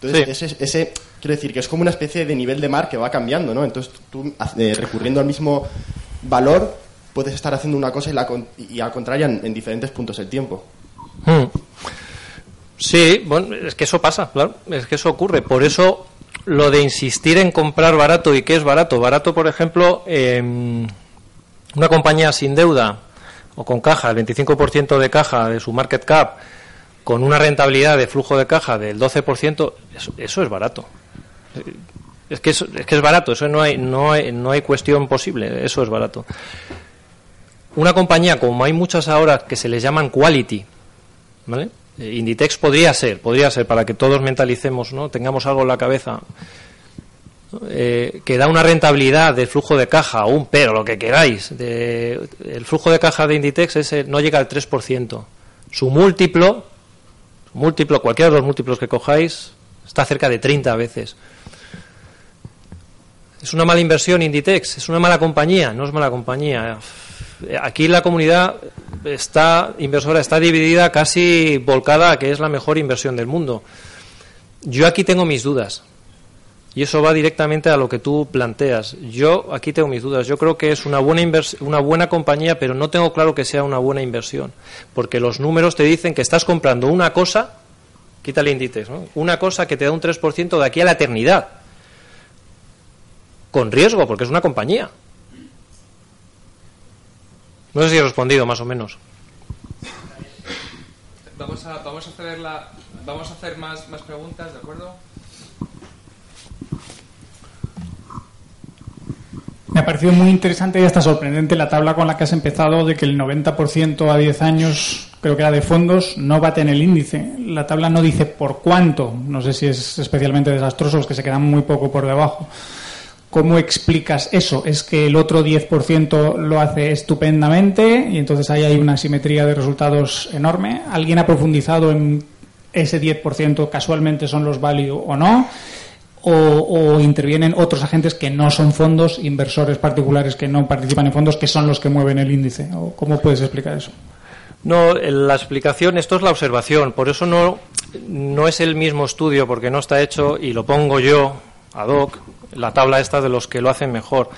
Entonces, Sí. ese, ese- quiero decir que es como una especie de nivel de mar que va cambiando, ¿no? Entonces, tú eh, recurriendo al mismo valor puedes estar haciendo una cosa y, la, y al contrario en, en diferentes puntos del tiempo. Hmm. Sí, bueno, es que eso pasa, claro, es que eso ocurre. Por eso lo de insistir en comprar barato y qué es barato. Barato, por ejemplo, em, una compañía sin deuda o con caja, el 25% de caja de su market cap, con una rentabilidad de flujo de caja del 12%, eso, eso es barato. Eh, Es que, eso- es que es barato, eso no hay, no, hay, no hay cuestión posible, eso es barato. Una compañía, como hay muchas ahora que se les llaman quality, ¿vale? Eh, Inditex podría ser, podría ser, para que todos mentalicemos, ¿no? tengamos algo en la cabeza. Eh, que da una rentabilidad del flujo de caja, un pero, lo que queráis. De, el flujo de caja de Inditex es, eh, no llega al 3%. Su múltiplo, su múltiplo, cualquiera de los múltiplos que cojáis, está cerca de 30 veces. ¿Es una mala inversión Inditex? ¿Es una mala compañía? No es mala compañía. Aquí la comunidad está inversora está dividida casi volcada a que es la mejor inversión del mundo. Yo aquí tengo mis dudas. Y eso va directamente a lo que tú planteas. Yo aquí tengo mis dudas. Yo creo que es una buena una buena compañía, pero no tengo claro que sea una buena inversión, porque los números te dicen que estás comprando una cosa, quítale Inditex, ¿no? Una cosa que te da un 3% de aquí a la eternidad con riesgo, porque es una compañía. No sé si he respondido más o menos. Vamos a, vamos a hacer la, vamos a hacer más, más preguntas, ¿de acuerdo? Me ha parecido muy interesante y hasta sorprendente la tabla con la que has empezado de que el 90% a 10 años, creo que era de fondos, no bate en el índice. La tabla no dice por cuánto. No sé si es especialmente desastroso, los que se quedan muy poco por debajo. ¿Cómo explicas eso? ¿Es que el otro 10% lo hace estupendamente y entonces ahí hay una simetría de resultados enorme? ¿Alguien ha profundizado en ese 10% casualmente son los value o no? O, o intervienen otros agentes que no son fondos, inversores particulares que no participan en fondos, que son los que mueven el índice? ¿O ¿Cómo puedes explicar eso? No, la explicación, esto es la observación, por eso no, no es el mismo estudio, porque no está hecho, y lo pongo yo, ad hoc, la tabla esta de los que lo hacen mejor.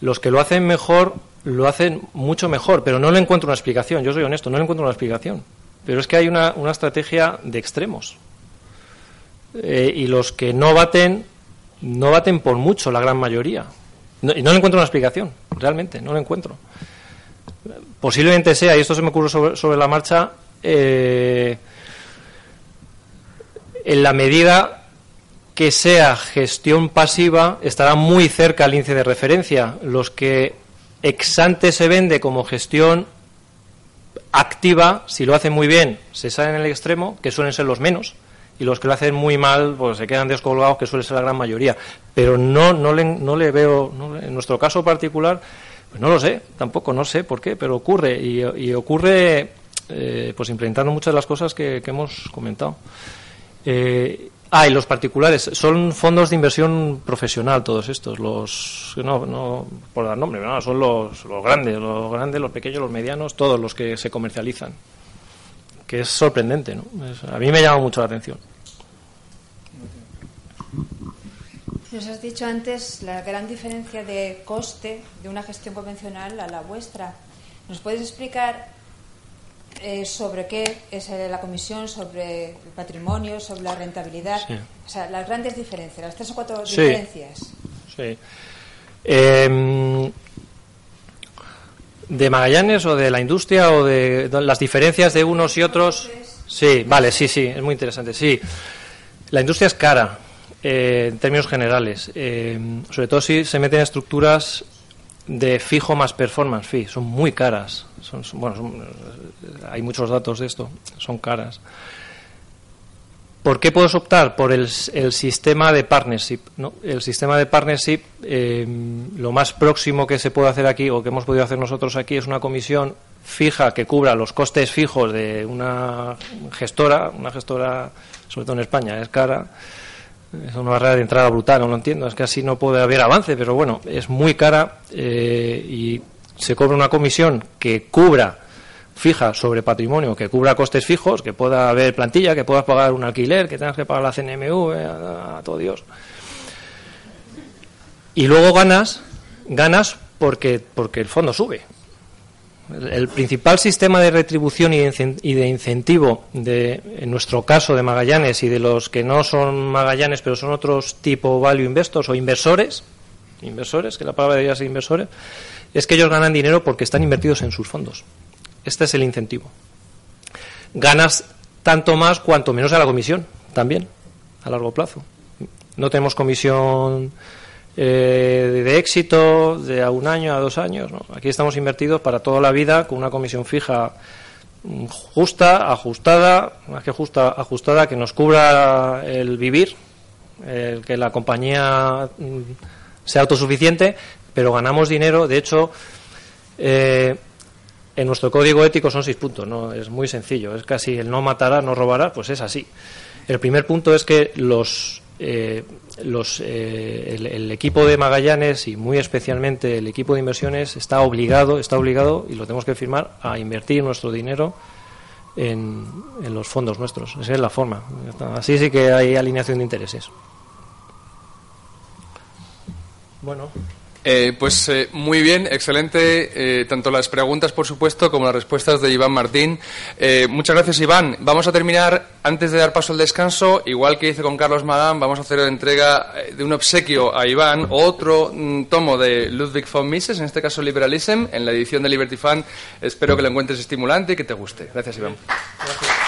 Los que lo hacen mejor lo hacen mucho mejor, pero no le encuentro una explicación, yo soy honesto, no le encuentro una explicación. Pero es que hay una, una estrategia de extremos. Eh, y los que no baten, no baten por mucho, la gran mayoría. Y no le encuentro una explicación, realmente, no le encuentro posiblemente sea, y esto se me ocurre sobre, sobre la marcha, eh, en la medida que sea gestión pasiva, estará muy cerca al índice de referencia. Los que ex ante se vende como gestión activa, si lo hacen muy bien, se salen en el extremo, que suelen ser los menos, y los que lo hacen muy mal, pues se quedan descolgados, que suele ser la gran mayoría. Pero no, no, le, no le veo, en nuestro caso particular, pues no lo sé, tampoco, no sé por qué, pero ocurre, y, ocurre eh, pues implementando muchas de las cosas que, que hemos comentado. Eh, ah, y los particulares, son fondos de inversión profesional todos estos, los, no, no por dar nombre, no, son los, los grandes, los grandes, los pequeños, los medianos, todos los que se comercializan. Que es sorprendente, ¿no? A mí me llama mucho la atención. Nos has dicho antes la gran diferencia de coste de una gestión convencional a la vuestra. ¿Nos puedes explicar eh, sobre qué es eh, la comisión, sobre el patrimonio, sobre la rentabilidad? Sí. O sea, las grandes diferencias, las tres o cuatro Sí. diferencias. Sí. Em, ¿De Magallanes o de la industria o de, de las diferencias de unos y otros? Sí, vale, sí, sí, es muy interesante. Sí, la industria es cara. eh, en términos generales, eh, sobre todo si se meten estructuras de fijo más performance fee, son muy caras. Son, bueno, son- hay muchos datos de esto, son caras. ¿Por qué puedes optar? Por el, sistema de partnership. El sistema de partnership, eh, lo más próximo que se puede hacer aquí, o que hemos podido hacer nosotros aquí, es una comisión fija que cubra los costes fijos de una gestora, una gestora, sobre todo en España, es cara. Es una barrera de entrada brutal, no lo entiendo. Es que así no puede haber avance, pero bueno, es muy cara eh, y se cobra una comisión que cubra fija sobre patrimonio, que cubra costes fijos, que pueda haber plantilla, que puedas pagar un alquiler, que tengas que pagar la CNMV, a, a todo Dios. Y luego ganas, ganas porque, porque el fondo sube. El, principal sistema de retribución y de incen- y de incentivo de, en nuestro caso de Magallanes y de los que no son Magallanes, pero son otros tipo value investors o inversores, inversores, que la palabra debería ser inversores, es que ellos ganan dinero porque están invertidos en sus fondos. Este es el incentivo. Ganas tanto más cuanto menos a la comisión, también, a largo plazo. No tenemos comisión eh, de éxito de a un año, a dos años. ¿no? Aquí estamos invertidos para toda la vida con una comisión fija mm, justa, ajustada, más que justa, ajustada, que nos cubra el vivir, el que la compañía mm, sea autosuficiente, pero ganamos dinero. De hecho, eh, en nuestro código ético son seis puntos, no es muy sencillo, es casi el no matará, no robará, pues es así. El primer punto es que los, eh, los eh, el, el equipo de Magallanes y muy especialmente el equipo de inversiones está obligado, está obligado y lo tenemos que firmar a invertir nuestro dinero en, en los fondos nuestros. Esa es la forma. Así sí que hay alineación de intereses. Bueno. Eh, pues eh, muy bien, excelente, eh, tanto las preguntas, por supuesto, como las respuestas de Iván Martín. Eh, muchas gracias, Iván. Vamos a terminar, antes de dar paso al descanso, igual que hice con Carlos Magán, vamos a hacer entrega eh, de un obsequio a Iván, otro mm, tomo de Ludwig von Mises, en este caso Liberalism, en la edición de Liberty Fan. Espero que lo encuentres estimulante y que te guste. Gracias, Iván. Gracias.